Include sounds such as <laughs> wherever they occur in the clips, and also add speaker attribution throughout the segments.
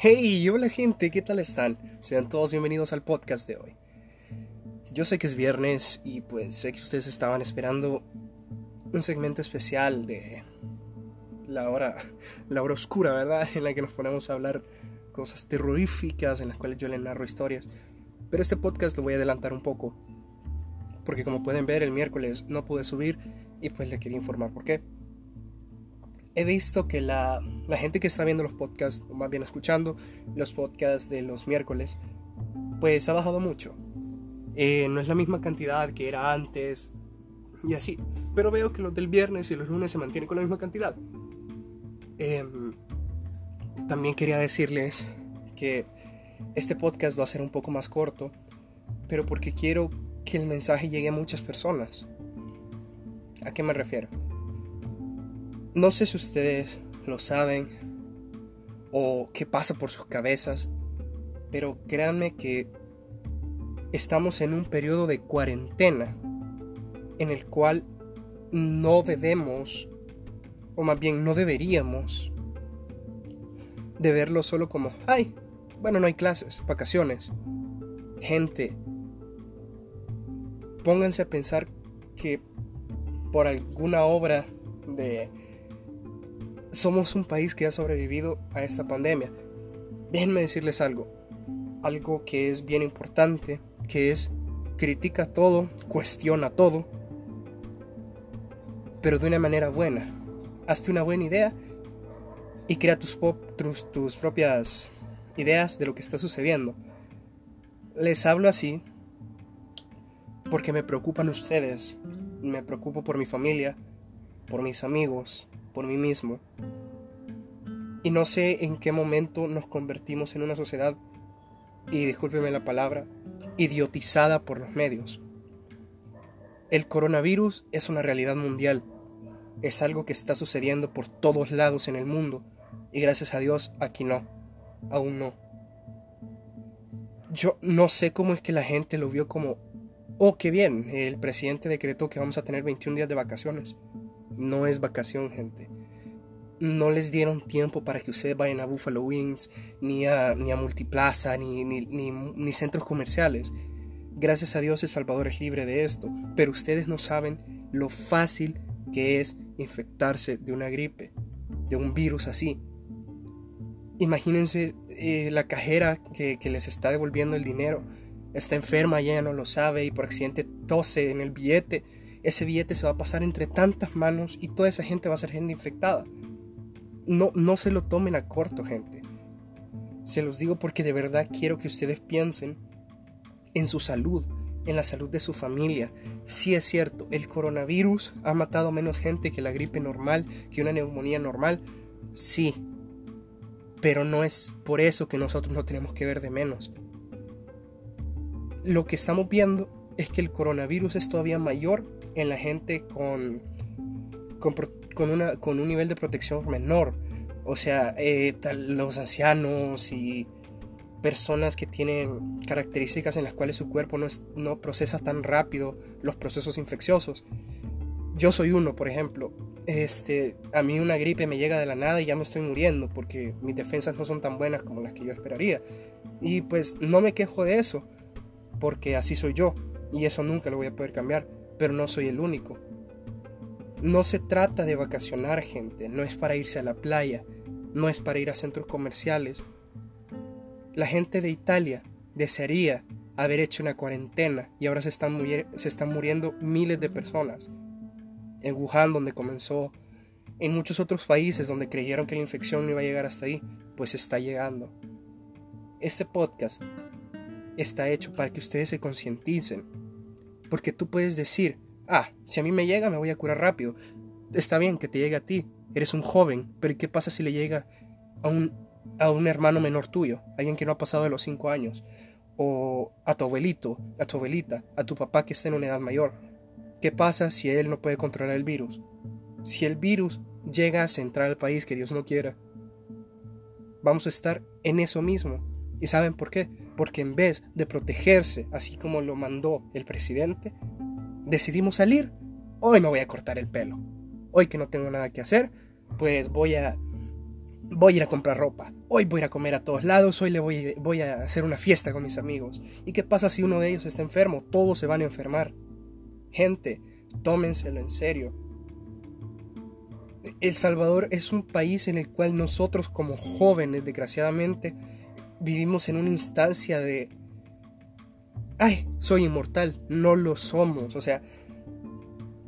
Speaker 1: Hey, hola gente, ¿qué tal están? Sean todos bienvenidos al podcast de hoy. Yo sé que es viernes y pues sé que ustedes estaban esperando un segmento especial de la hora, <laughs> la hora oscura, ¿verdad? <laughs> En la que nos ponemos a hablar cosas terroríficas, en las cuales yo les narro historias. Pero este podcast lo voy a adelantar un poco, porque como pueden ver el miércoles no pude subir y pues le quería informar por qué he visto que la, gente que está viendo los podcasts, o más bien escuchando los podcasts de los miércoles, pues ha bajado mucho. Eh, no es la misma cantidad que era antes y así. Pero veo que los del viernes y los lunes se mantienen con la misma cantidad. Em, también quería decirles que este podcast va a ser un poco más corto, pero porque quiero que el mensaje llegue a muchas personas. ¿A qué me refiero? No sé si ustedes lo saben o qué pasa por sus cabezas, pero créanme que estamos en un periodo de cuarentena en el cual no debemos, o más bien no deberíamos, de verlo solo como, ay, bueno, no hay clases, vacaciones. Gente, pónganse a pensar que por alguna obra de somos un país que ha sobrevivido a esta pandemia. Déjenme decirles algo, algo que es bien importante, que es critica todo, cuestiona todo, pero de una manera buena. Hazte una buena idea y crea tus, propias ideas de lo que está sucediendo. Les hablo así porque me preocupan ustedes, me preocupo por mi familia, por mis amigos, por mí mismo. Y no sé en qué momento nos convertimos en una sociedad, y discúlpeme la palabra, idiotizada por los medios. El coronavirus es una realidad mundial, es algo que está sucediendo por todos lados en el mundo, y gracias a Dios aquí no, aún no. Yo no sé cómo es que la gente lo vio como, oh, qué bien, el presidente decretó que vamos a tener 21 días de vacaciones no es vacación, gente. No les dieron tiempo para que ustedes vayan a Buffalo Wings, ni a, ni a Multiplaza, ni, ni, ni, centros comerciales. Gracias a Dios El Salvador es libre de esto, pero ustedes no saben lo fácil que es infectarse de una gripe, de un virus así. Imagínense eh, la cajera que, que, les está devolviendo el dinero, está enferma, ella no lo sabe y por accidente tose en el billete ese billete se va a pasar entre tantas manos y toda esa gente va a ser gente infectada. No, no se lo tomen a corto, gente. Se los digo porque de verdad quiero que ustedes piensen en su salud, en la salud de su familia. Sí es cierto, el coronavirus ha matado menos gente que la gripe normal, que una neumonía normal. Sí, pero no es por eso que nosotros no tenemos que ver de menos. Lo que estamos viendo es que el coronavirus es todavía mayor en la gente con, con, una, con un nivel de protección menor. O sea, eh, los ancianos y personas que tienen características en las cuales su cuerpo no, no procesa tan rápido los procesos infecciosos. Yo soy uno, por ejemplo. Este, a mí una gripe me llega de la nada y ya me estoy muriendo porque mis defensas no son tan buenas como las que yo esperaría. Y pues no me quejo de eso, porque así soy yo y eso nunca lo voy a poder cambiar pero no soy el único. No se trata de vacacionar gente, no es para irse a la playa, no es para ir a centros comerciales. La gente de Italia desearía haber hecho una cuarentena y ahora se están, se están muriendo miles de personas. En Wuhan, donde comenzó, en muchos otros países donde creyeron que la infección no iba a llegar hasta ahí, pues está llegando. Este podcast está hecho para que ustedes se concienticen porque tú puedes decir, ah, si a mí me llega me voy a curar rápido. Está bien que te llegue a ti, eres un joven, pero ¿qué pasa si le llega a un, a un hermano menor tuyo, alguien que no ha pasado de los 5 años? O a tu abuelito, a tu abuelita, a tu papá que está en una edad mayor. ¿Qué pasa si él no puede controlar el virus? Si el virus llega a centrar al país que Dios no quiera, vamos a estar en eso mismo. ¿Y saben por qué? Porque en vez de protegerse, así como lo mandó el presidente, decidimos salir. Hoy me voy a cortar el pelo. Hoy que no tengo nada que hacer, pues voy a voy a ir a comprar ropa, hoy voy a ir a comer a todos lados, hoy le voy, voy a hacer una fiesta con mis amigos. ¿Y qué pasa si uno de ellos está enfermo? Todos se van a enfermar. Gente, tómenselo en serio. El Salvador es un país en el cual nosotros como jóvenes, desgraciadamente, vivimos en una instancia de, ay, soy inmortal, no lo somos. O sea,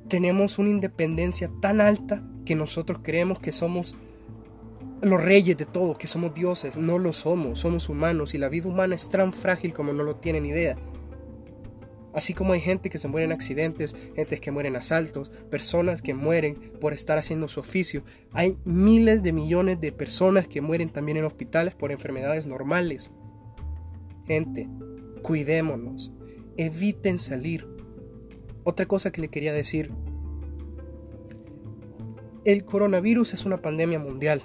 Speaker 1: tenemos una independencia tan alta que nosotros creemos que somos los reyes de todo, que somos dioses. No lo somos, somos humanos y la vida humana es tan frágil como no lo tienen idea. Así como hay gente que se muere en accidentes, gente que muere en asaltos, personas que mueren por estar haciendo su oficio, hay miles de millones de personas que mueren también en hospitales por enfermedades normales. Gente, cuidémonos, eviten salir. Otra cosa que le quería decir, el coronavirus es una pandemia mundial,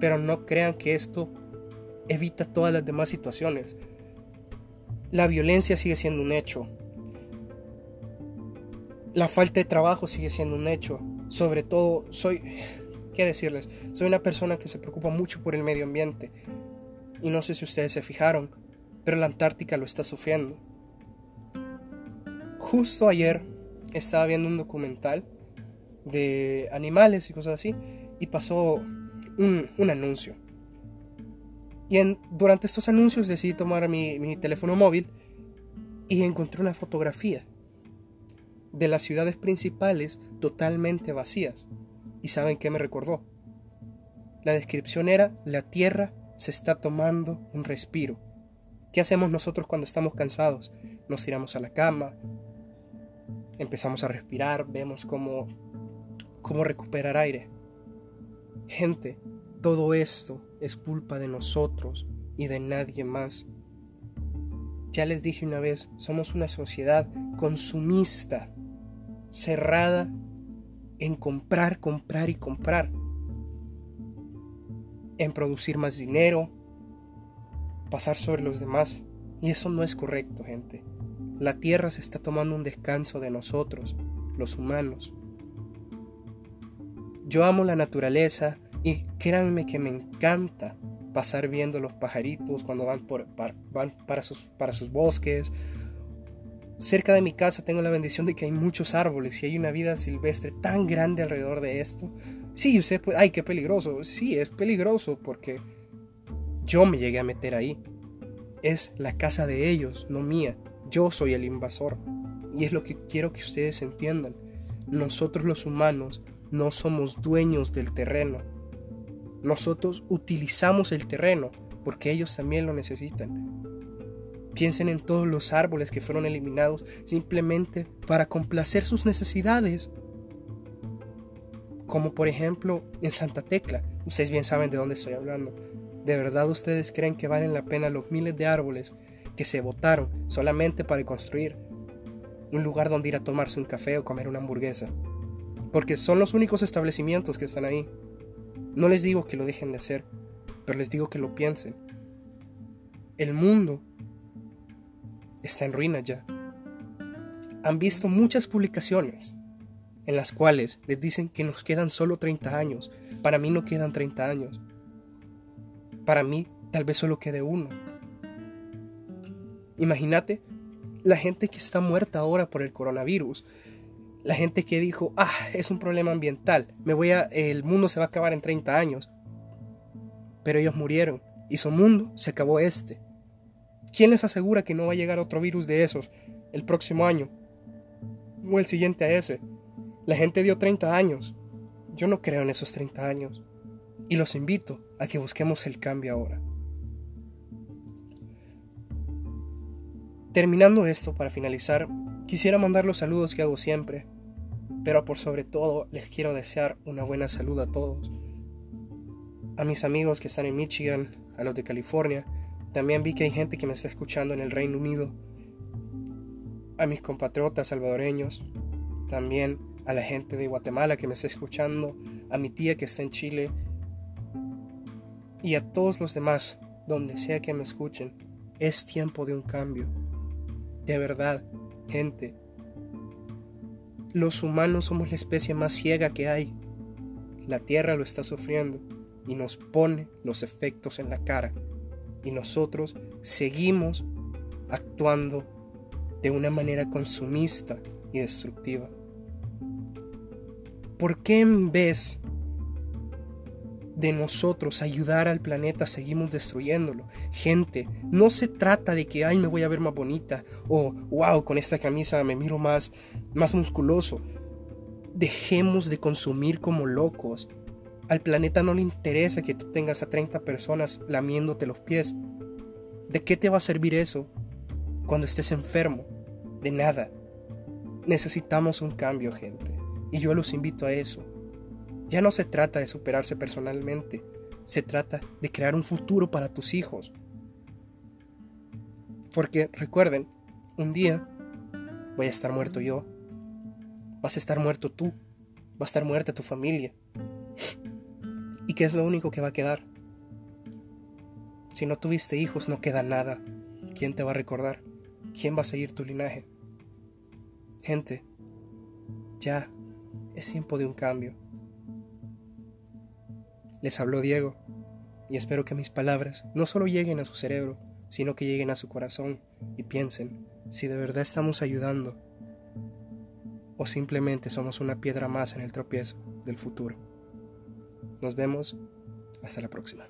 Speaker 1: pero no crean que esto evita todas las demás situaciones la violencia sigue siendo un hecho. La falta de trabajo sigue siendo un hecho. Sobre todo, soy, ¿qué decirles? Soy una persona que se preocupa mucho por el medio ambiente. Y no sé si ustedes se fijaron, pero la Antártica lo está sufriendo. Justo ayer estaba viendo un documental de animales y cosas así y pasó un, un anuncio y durante estos anuncios decidí tomar mi, teléfono móvil y encontré una fotografía de las ciudades principales totalmente vacías. ¿Y saben qué me recordó? La descripción era, la tierra se está tomando un respiro. ¿Qué hacemos nosotros cuando estamos cansados? Nos tiramos a la cama, empezamos a respirar, vemos cómo, cómo recuperar aire. Gente, todo esto es culpa de nosotros y de nadie más. Ya les dije una vez, somos una sociedad consumista, cerrada en comprar, comprar y comprar, en producir más dinero, pasar sobre los demás. Y eso no es correcto, gente. La tierra se está tomando un descanso de nosotros, los humanos. Yo amo la naturaleza, y créanme que me encanta pasar viendo los pajaritos cuando van, por, van para, sus, para sus bosques. Cerca de mi casa tengo la bendición de que hay muchos árboles y hay una vida silvestre tan grande alrededor de esto. Sí, usted puede, ay, qué peligroso. Sí, es peligroso porque yo me llegué a meter ahí. Es la casa de ellos, no mía. Yo soy el invasor. Y es lo que quiero que ustedes entiendan. Nosotros los humanos no somos dueños del terreno nosotros utilizamos el terreno porque ellos también lo necesitan. Piensen en todos los árboles que fueron eliminados simplemente para complacer sus necesidades. Como por ejemplo en Santa Tecla. Ustedes bien saben de dónde estoy hablando. ¿De verdad ustedes creen que valen la pena los miles de árboles que se botaron solamente para construir un lugar donde ir a tomarse un café o comer una hamburguesa? Porque son los únicos establecimientos que están ahí. No les digo que lo dejen de hacer, pero les digo que lo piensen. El mundo está en ruina ya. Han visto muchas publicaciones en las cuales les dicen que nos quedan solo 30 años. Para mí no quedan 30 años. Para mí tal vez solo quede uno. Imagínate la gente que está muerta ahora por el coronavirus, la gente que dijo, ah, es un problema ambiental, me voy a, el mundo se va a acabar en 30 años. Pero ellos murieron y su mundo se acabó este. ¿Quién les asegura que no va a llegar otro virus de esos el próximo año? O el siguiente a ese. La gente dio 30 años. Yo no creo en esos 30 años. Y los invito a que busquemos el cambio ahora. Terminando esto, para finalizar, Quisiera mandar los saludos que hago siempre, pero por sobre todo les quiero desear una buena salud a todos. A mis amigos que están en Michigan, a los de California, también vi que hay gente que me está escuchando en el Reino Unido, a mis compatriotas salvadoreños, también a la gente de Guatemala que me está escuchando, a mi tía que está en Chile y a todos los demás, donde sea que me escuchen. Es tiempo de un cambio. De verdad, Gente, los humanos somos la especie más ciega que hay. La Tierra lo está sufriendo y nos pone los efectos en la cara. Y nosotros seguimos actuando de una manera consumista y destructiva. ¿Por qué en vez de nosotros ayudar al planeta seguimos destruyéndolo? Gente, no se trata de que, ay, me voy a ver más bonita o, wow, con esta camisa me miro más, más musculoso. Dejemos de consumir como locos. Al planeta no le interesa que tú tengas a 30 personas lamiéndote los pies. ¿De qué te va a servir eso cuando estés enfermo? De nada. Necesitamos un cambio, gente. Y yo los invito a eso. Ya no se trata de superarse personalmente, se trata de crear un futuro para tus hijos. Porque recuerden, un día voy a estar muerto yo, vas a estar muerto tú, va a estar muerta tu familia. ¿Y qué es lo único que va a quedar? Si no tuviste hijos, no queda nada. ¿Quién te va a recordar? ¿Quién va a seguir tu linaje? Gente, ya es tiempo de un cambio. Les habló Diego y espero que mis palabras no solo lleguen a su cerebro, sino que lleguen a su corazón y piensen si de verdad estamos ayudando o simplemente somos una piedra más en el tropiezo del futuro. Nos vemos. Hasta la próxima.